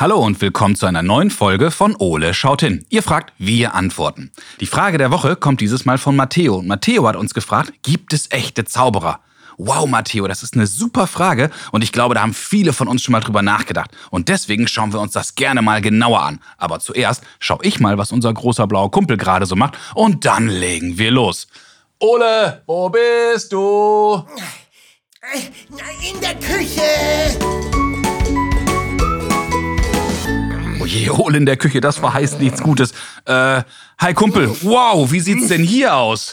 Hallo und willkommen zu einer neuen Folge von Ole schaut hin. Ihr fragt, wir antworten. Die Frage der Woche kommt dieses Mal von Matteo. Und Matteo hat uns gefragt, gibt es echte Zauberer? Wow, Matteo, das ist eine super Frage und ich glaube, da haben viele von uns schon mal drüber nachgedacht. Und deswegen schauen wir uns das gerne mal genauer an. Aber zuerst schaue ich mal, was unser großer blauer Kumpel gerade so macht und dann legen wir los. Ole, wo bist du? In der Küche! Ole in der Küche, das verheißt nichts Gutes. Äh, hi Kumpel, wow, wie sieht's denn hier aus?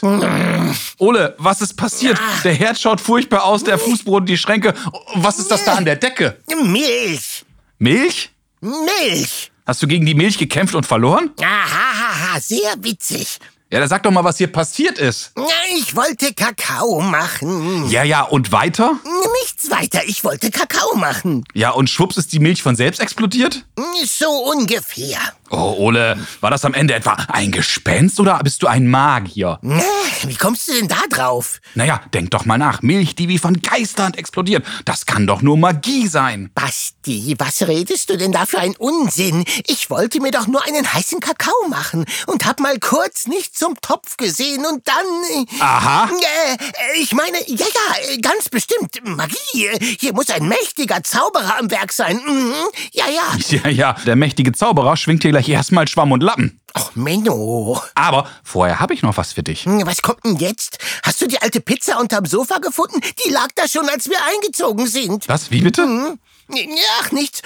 Ole, was ist passiert? Der Herd schaut furchtbar aus, der Fußboden, die Schränke. Was ist das da an der Decke? Milch. Milch? Milch. Hast du gegen die Milch gekämpft und verloren? Ahaha, sehr witzig. Ja, dann sag doch mal, was hier passiert ist. Ich wollte Kakao machen. Ja, ja, und weiter? Nichts weiter, ich wollte Kakao machen. Ja, und schwupps ist die Milch von selbst explodiert? So ungefähr. Oh, Ole, war das am Ende etwa ein Gespenst oder bist du ein Magier? Wie kommst du denn da drauf? Naja, denk doch mal nach. Milch, die wie von Geistern explodiert. Das kann doch nur Magie sein. Basti, was redest du denn da für ein Unsinn? Ich wollte mir doch nur einen heißen Kakao machen und hab mal kurz nicht zum Topf gesehen und dann... Aha. Äh, ich meine, ja, ja, ganz bestimmt. Magie. Hier muss ein mächtiger Zauberer am Werk sein. Mhm. Ja, ja. Ja, ja, der mächtige Zauberer schwingt hier gleich erstmal Schwamm und Lappen. Ach, Menno. Aber vorher habe ich noch was für dich. Hm, was kommt denn jetzt? Hast du die alte Pizza unterm Sofa gefunden? Die lag da schon, als wir eingezogen sind. Was? Wie bitte? Hm? Ach, nichts.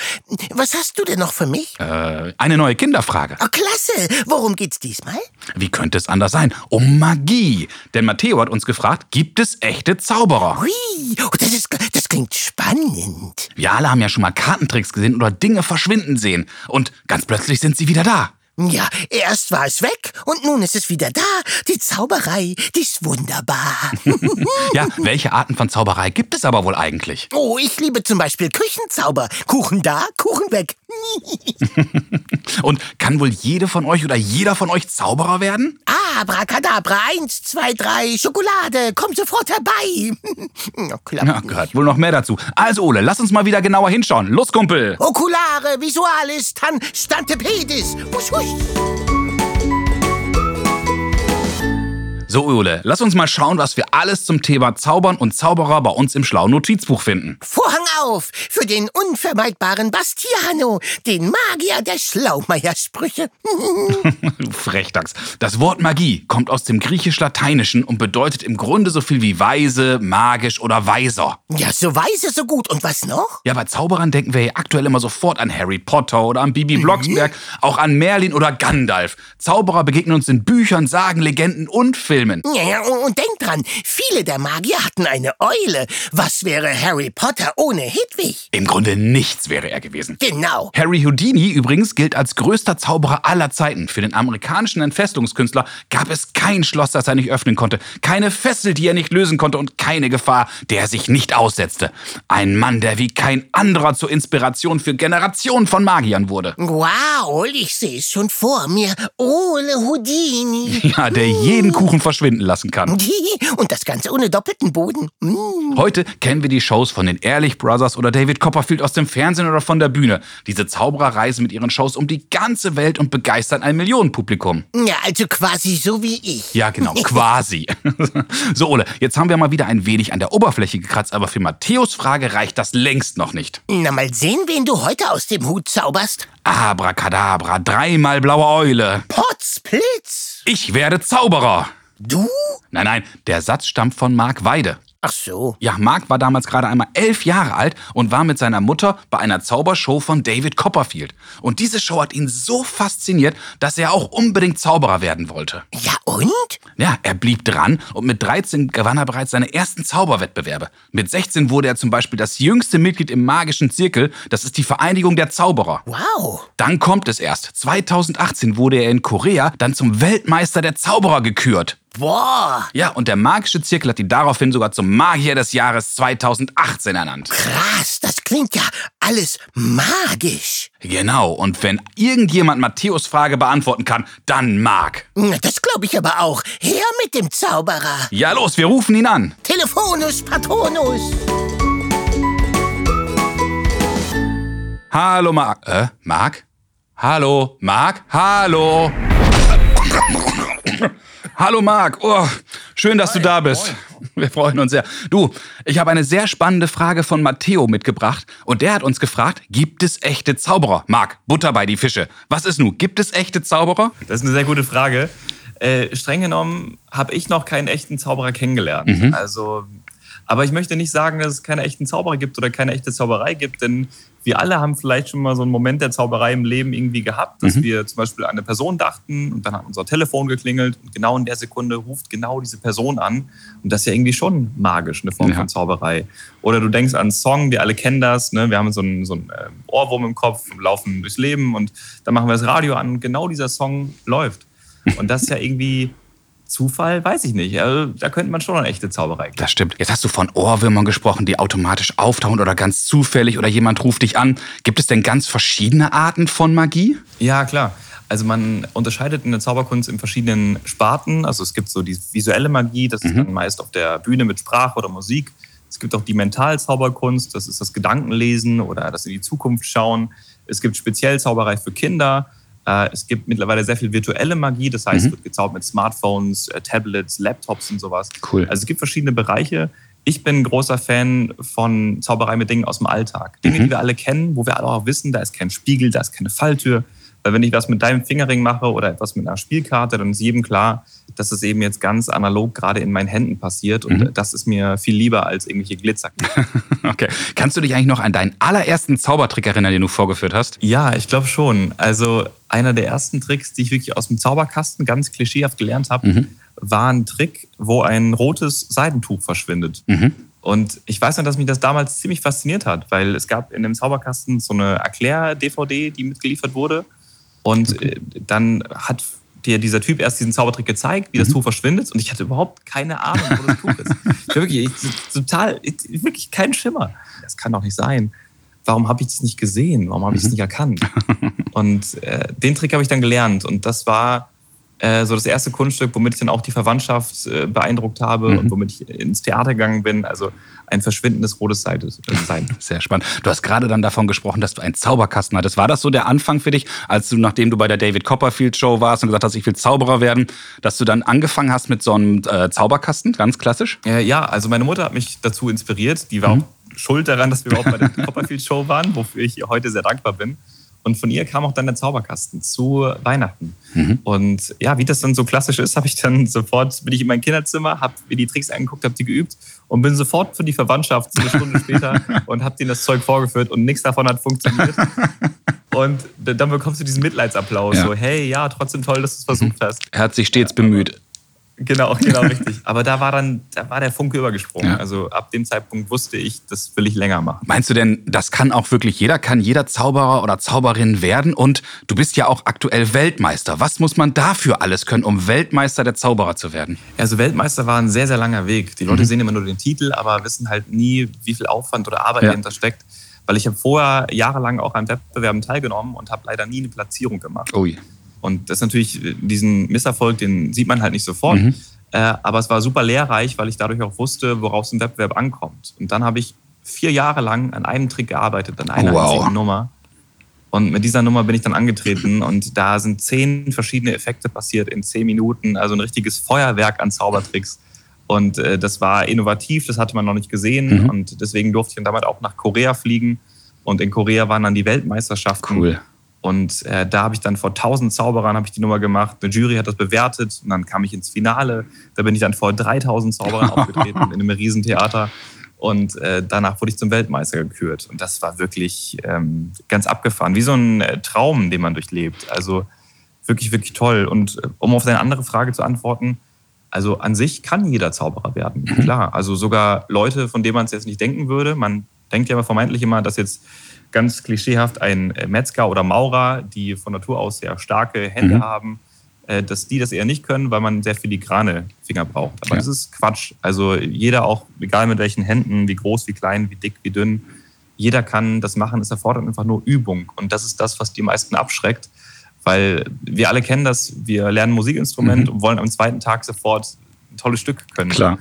Was hast du denn noch für mich? Äh, eine neue Kinderfrage. Oh, klasse. Worum geht's diesmal? Wie könnte es anders sein? Um Magie. Denn Matteo hat uns gefragt, gibt es echte Zauberer? Hui, oh, das, ist, klingt spannend. Wir alle haben ja schon mal Kartentricks gesehen oder Dinge verschwinden sehen. Und ganz plötzlich sind sie wieder da. Ja, erst war es weg und nun ist es wieder da. Die Zauberei, die ist wunderbar. ja, welche Arten von Zauberei gibt es aber wohl eigentlich? Oh, ich liebe zum Beispiel Küchenzauber. Kuchen da, Kuchen weg. und kann wohl jede von euch oder jeder von euch Zauberer werden? Abracadabra, eins, zwei, drei, Schokolade, komm sofort herbei. oh, ja, gehört wohl noch mehr dazu. Also, Ole, lass uns mal wieder genauer hinschauen. Los, Kumpel. Okulare, Visualis, Tan, Stantepedis. Husch, husch. So, Ole, lass uns mal schauen, was wir alles zum Thema Zaubern und Zauberer bei uns im schlauen Notizbuch finden. Vorhang auf für den unvermeidbaren Bastiano, den Magier der Schlaumeiersprüche. Frechdachs. Das Wort Magie kommt aus dem griechisch-lateinischen und bedeutet im Grunde so viel wie weise, magisch oder weiser. Ja, so weise, so gut. Und was noch? Ja, bei Zauberern denken wir ja aktuell immer sofort an Harry Potter oder an Bibi mhm. Blocksberg, auch an Merlin oder Gandalf. Zauberer begegnen uns in Büchern, Sagen, Legenden und Filmen. Filmen. Ja, und denk dran, viele der Magier hatten eine Eule. Was wäre Harry Potter ohne Hedwig? Im Grunde nichts wäre er gewesen. Genau. Harry Houdini übrigens gilt als größter Zauberer aller Zeiten. Für den amerikanischen Entfestungskünstler gab es kein Schloss, das er nicht öffnen konnte, keine Fessel, die er nicht lösen konnte und keine Gefahr, der er sich nicht aussetzte. Ein Mann, der wie kein anderer zur Inspiration für Generationen von Magiern wurde. Wow, ich sehe es schon vor mir. Ole Houdini. Ja, der jeden Kuchen verschwinden lassen kann. Und das Ganze ohne doppelten Boden. Mm. Heute kennen wir die Shows von den Ehrlich Brothers oder David Copperfield aus dem Fernsehen oder von der Bühne. Diese Zauberer reisen mit ihren Shows um die ganze Welt und begeistern ein Millionenpublikum. Ja, also quasi so wie ich. Ja, genau, quasi. so, Ole, jetzt haben wir mal wieder ein wenig an der Oberfläche gekratzt, aber für Matthäus Frage reicht das längst noch nicht. Na, mal sehen, wen du heute aus dem Hut zauberst. Abracadabra, dreimal blaue Eule. Potzblitz. Ich werde Zauberer. Du? Nein, nein, der Satz stammt von Mark Weide. Ach so. Ja, Mark war damals gerade einmal elf Jahre alt und war mit seiner Mutter bei einer Zaubershow von David Copperfield. Und diese Show hat ihn so fasziniert, dass er auch unbedingt Zauberer werden wollte. Ja, und? Ja, er blieb dran und mit 13 gewann er bereits seine ersten Zauberwettbewerbe. Mit 16 wurde er zum Beispiel das jüngste Mitglied im magischen Zirkel. Das ist die Vereinigung der Zauberer. Wow. Dann kommt es erst. 2018 wurde er in Korea dann zum Weltmeister der Zauberer gekürt. Boah! Ja, und der magische Zirkel hat ihn daraufhin sogar zum Magier des Jahres 2018 ernannt. Krass, das klingt ja alles magisch. Genau, und wenn irgendjemand Matthäus Frage beantworten kann, dann Mark. Das glaube ich aber auch. Her mit dem Zauberer. Ja, los, wir rufen ihn an. Telefonus Patronus. Hallo, Marc. Äh, Marc? Hallo, Marc? Hallo? Hallo, Marc. Oh, schön, dass du da bist. Wir freuen uns sehr. Du, ich habe eine sehr spannende Frage von Matteo mitgebracht und der hat uns gefragt, gibt es echte Zauberer? Marc, Butter bei die Fische. Was ist nun? Gibt es echte Zauberer? Das ist eine sehr gute Frage. Äh, streng genommen habe ich noch keinen echten Zauberer kennengelernt. Mhm. Also, aber ich möchte nicht sagen, dass es keine echten Zauberer gibt oder keine echte Zauberei gibt, denn wir alle haben vielleicht schon mal so einen Moment der Zauberei im Leben irgendwie gehabt, dass mhm. wir zum Beispiel an eine Person dachten und dann hat unser Telefon geklingelt und genau in der Sekunde ruft genau diese Person an. Und das ist ja irgendwie schon magisch, eine Form ja. von Zauberei. Oder du denkst an einen Song, wir alle kennen das, ne? wir haben so einen, so einen ähm, Ohrwurm im Kopf, laufen durchs Leben und dann machen wir das Radio an und genau dieser Song läuft. Und das ist ja irgendwie Zufall, weiß ich nicht. Also, da könnte man schon eine echte Zauberei geben. Das stimmt. Jetzt hast du von Ohrwürmern gesprochen, die automatisch auftauchen oder ganz zufällig oder jemand ruft dich an. Gibt es denn ganz verschiedene Arten von Magie? Ja, klar. Also man unterscheidet in der Zauberkunst in verschiedenen Sparten. Also es gibt so die visuelle Magie, das ist mhm. dann meist auf der Bühne mit Sprache oder Musik. Es gibt auch die Mentalzauberkunst, das ist das Gedankenlesen oder das in die Zukunft schauen. Es gibt speziell Zauberei für Kinder. Äh, es gibt mittlerweile sehr viel virtuelle Magie, das heißt, mhm. es wird gezaubert mit Smartphones, äh, Tablets, Laptops und sowas. Cool. Also es gibt verschiedene Bereiche. Ich bin ein großer Fan von Zauberei mit Dingen aus dem Alltag. Dinge, mhm. die wir alle kennen, wo wir alle auch wissen, da ist kein Spiegel, da ist keine Falltür. Weil wenn ich was mit deinem Fingerring mache oder etwas mit einer Spielkarte, dann ist jedem klar, dass es eben jetzt ganz analog gerade in meinen Händen passiert. Und mhm. das ist mir viel lieber als irgendwelche Glitzer. okay. Kannst du dich eigentlich noch an deinen allerersten Zaubertrick erinnern, den du vorgeführt hast? Ja, ich glaube schon. Also einer der ersten Tricks, die ich wirklich aus dem Zauberkasten ganz klischeehaft gelernt habe, mhm. war ein Trick, wo ein rotes Seidentuch verschwindet. Mhm. Und ich weiß noch, dass mich das damals ziemlich fasziniert hat, weil es gab in dem Zauberkasten so eine Erklär-DVD, die mitgeliefert wurde. Und äh, dann hat dir dieser Typ erst diesen Zaubertrick gezeigt, wie das mhm. Tuch verschwindet. Und ich hatte überhaupt keine Ahnung, wo das Tuch ist. Ich wirklich, ich, total, ich, wirklich kein Schimmer. Das kann doch nicht sein. Warum habe ich das nicht gesehen? Warum habe ich es mhm. nicht erkannt? Und äh, den Trick habe ich dann gelernt. Und das war äh, so das erste Kunststück, womit ich dann auch die Verwandtschaft äh, beeindruckt habe mhm. und womit ich ins Theater gegangen bin. Also ein verschwindendes rotes Seite äh, sein. Sehr spannend. Du hast gerade dann davon gesprochen, dass du einen Zauberkasten hattest. War das so der Anfang für dich, als du, nachdem du bei der David Copperfield Show warst und gesagt hast, ich will Zauberer werden, dass du dann angefangen hast mit so einem äh, Zauberkasten, ganz klassisch? Äh, ja, also meine Mutter hat mich dazu inspiriert. Die war mhm. auch schuld daran, dass wir überhaupt bei der Copperfield Show waren, wofür ich heute sehr dankbar bin. Und von ihr kam auch dann der Zauberkasten zu Weihnachten. Mhm. Und ja, wie das dann so klassisch ist, habe ich dann sofort, bin ich in mein Kinderzimmer, habe mir die Tricks angeguckt, habe die geübt und bin sofort für die Verwandtschaft eine Stunde später und habe denen das Zeug vorgeführt und nichts davon hat funktioniert. Und dann bekommst du diesen Mitleidsapplaus, ja. so hey, ja, trotzdem toll, dass du es versucht hast. Er hat sich stets bemüht. Genau, genau, richtig. Aber da war dann, da war der Funke übergesprungen. Ja. Also ab dem Zeitpunkt wusste ich, das will ich länger machen. Meinst du denn, das kann auch wirklich jeder, kann jeder Zauberer oder Zauberin werden? Und du bist ja auch aktuell Weltmeister. Was muss man dafür alles können, um Weltmeister der Zauberer zu werden? Also Weltmeister war ein sehr, sehr langer Weg. Die Leute mhm. sehen immer nur den Titel, aber wissen halt nie, wie viel Aufwand oder Arbeit ja. dahinter steckt. Weil ich habe vorher jahrelang auch an Wettbewerben teilgenommen und habe leider nie eine Platzierung gemacht. Ui. Und das ist natürlich, diesen Misserfolg, den sieht man halt nicht sofort. Mhm. Äh, aber es war super lehrreich, weil ich dadurch auch wusste, worauf es im Wettbewerb ankommt. Und dann habe ich vier Jahre lang an einem Trick gearbeitet, an einer wow. einzigen Nummer. Und mit dieser Nummer bin ich dann angetreten und da sind zehn verschiedene Effekte passiert in zehn Minuten, also ein richtiges Feuerwerk an Zaubertricks. Und äh, das war innovativ, das hatte man noch nicht gesehen mhm. und deswegen durfte ich dann damit auch nach Korea fliegen. Und in Korea waren dann die Weltmeisterschaften. Cool. Und äh, da habe ich dann vor tausend Zauberern habe ich die Nummer gemacht. Eine Jury hat das bewertet und dann kam ich ins Finale. Da bin ich dann vor 3000 Zauberern aufgetreten in einem Riesentheater. Und äh, danach wurde ich zum Weltmeister gekürt. Und das war wirklich ähm, ganz abgefahren, wie so ein äh, Traum, den man durchlebt. Also wirklich, wirklich toll. Und äh, um auf deine andere Frage zu antworten, also an sich kann jeder Zauberer werden, mhm. klar. Also sogar Leute, von denen man es jetzt nicht denken würde. Man denkt ja vermeintlich immer, dass jetzt ganz klischeehaft ein äh, Metzger oder Maurer, die von Natur aus sehr starke Hände mhm. haben, äh, dass die das eher nicht können, weil man sehr filigrane Finger braucht. Aber ja. das ist Quatsch. Also jeder auch, egal mit welchen Händen, wie groß, wie klein, wie dick, wie dünn, jeder kann das machen. Es erfordert einfach nur Übung. Und das ist das, was die meisten abschreckt. Weil wir alle kennen das, wir lernen Musikinstrument mhm. und wollen am zweiten Tag sofort ein tolles Stück können. Klar.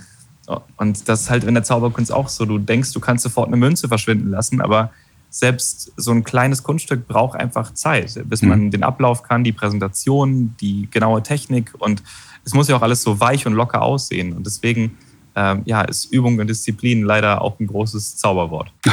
Und das ist halt in der Zauberkunst auch so. Du denkst, du kannst sofort eine Münze verschwinden lassen, aber selbst so ein kleines Kunststück braucht einfach Zeit, bis man Mhm. den Ablauf kann, die Präsentation, die genaue Technik und es muss ja auch alles so weich und locker aussehen. Und deswegen ähm, ja, ist Übung und Disziplin leider auch ein großes Zauberwort.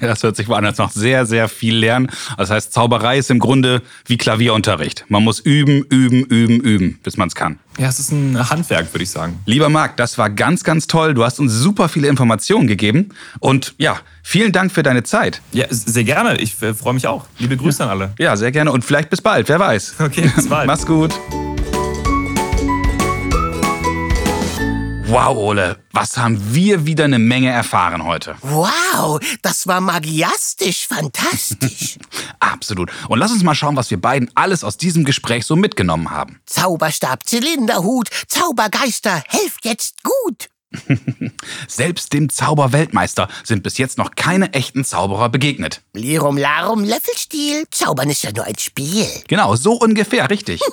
Das hört sich an, als noch sehr, sehr viel lernen. Das heißt, Zauberei ist im Grunde wie Klavierunterricht. Man muss üben, üben, üben, üben, bis man es kann. Ja, es ist ein Handwerk, würde ich sagen. Lieber Marc, das war ganz, ganz toll. Du hast uns super viele Informationen gegeben. Und ja, vielen Dank für deine Zeit. Ja, sehr gerne. Ich äh, freue mich auch. Liebe Grüße an alle. Ja, sehr gerne. Und vielleicht bis bald, wer weiß. Okay, bis bald. Mach's gut. Wow, Ole, was haben wir wieder eine Menge erfahren heute. Wow, das war magiastisch fantastisch. Absolut. Und lass uns mal schauen, was wir beiden alles aus diesem Gespräch so mitgenommen haben. Zauberstab, Zylinderhut, Zaubergeister, helft jetzt gut. Selbst dem Zauberweltmeister sind bis jetzt noch keine echten Zauberer begegnet. Lirum Larum, Löffelstiel, Zaubern ist ja nur ein Spiel. Genau, so ungefähr, richtig.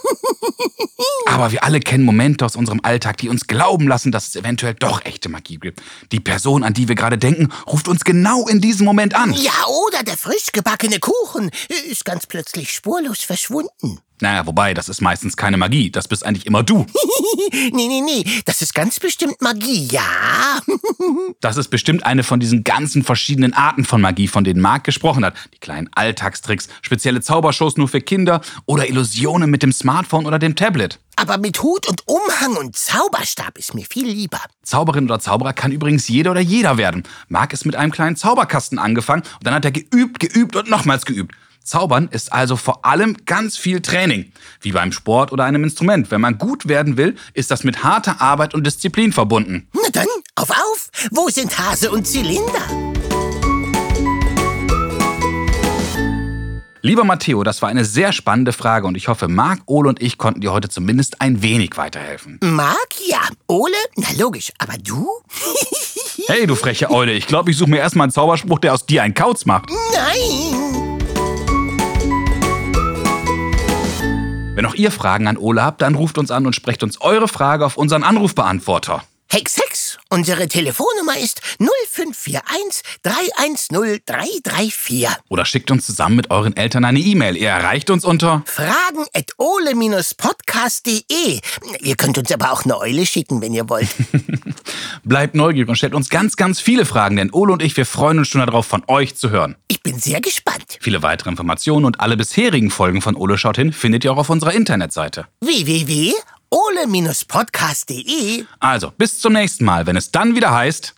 Aber wir alle kennen Momente aus unserem Alltag, die uns glauben lassen, dass es eventuell doch echte Magie gibt. Die Person, an die wir gerade denken, ruft uns genau in diesem Moment an. Ja, oder der frisch gebackene Kuchen ist ganz plötzlich spurlos verschwunden. Naja, wobei, das ist meistens keine Magie. Das bist eigentlich immer du. nee, nee, nee, das ist ganz bestimmt Magie, ja. Das ist bestimmt eine von diesen ganzen verschiedenen Arten von Magie, von denen Marc gesprochen hat. Die kleinen Alltagstricks, spezielle Zaubershows nur für Kinder oder Illusionen mit dem Smartphone oder dem Tablet. Aber mit Hut und Umhang und Zauberstab ist mir viel lieber. Zauberin oder Zauberer kann übrigens jeder oder jeder werden. Marc ist mit einem kleinen Zauberkasten angefangen und dann hat er geübt, geübt und nochmals geübt. Zaubern ist also vor allem ganz viel Training. Wie beim Sport oder einem Instrument. Wenn man gut werden will, ist das mit harter Arbeit und Disziplin verbunden. Na dann, auf, auf! Wo sind Hase und Zylinder? Lieber Matteo, das war eine sehr spannende Frage und ich hoffe, Marc, Ole und ich konnten dir heute zumindest ein wenig weiterhelfen. Marc, ja. Ole, na logisch. Aber du? Hey, du freche Eule, ich glaube, ich suche mir erstmal einen Zauberspruch, der aus dir einen Kauz macht. Nein! Wenn auch ihr Fragen an Ole habt, dann ruft uns an und sprecht uns eure Frage auf unseren Anrufbeantworter. Hex, Hex. Unsere Telefonnummer ist 0541 310 334. Oder schickt uns zusammen mit euren Eltern eine E-Mail. Ihr erreicht uns unter Fragen at ole-podcast.de. Ihr könnt uns aber auch eine Eule schicken, wenn ihr wollt. Bleibt neugierig und stellt uns ganz, ganz viele Fragen, denn Ole und ich, wir freuen uns schon darauf, von euch zu hören. Ich bin sehr gespannt. Viele weitere Informationen und alle bisherigen Folgen von Ole schaut hin findet ihr auch auf unserer Internetseite. www.ole-podcast.de Also, bis zum nächsten Mal, wenn es dann wieder heißt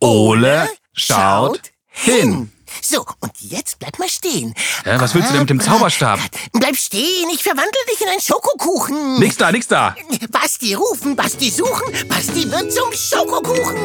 Ole schaut hin. So, und jetzt bleib mal stehen. Hä, was willst du denn mit dem Zauberstab? Bleib stehen, ich verwandle dich in einen Schokokuchen. Nix da, nix da. Basti rufen, Basti suchen, Basti wird zum Schokokuchen.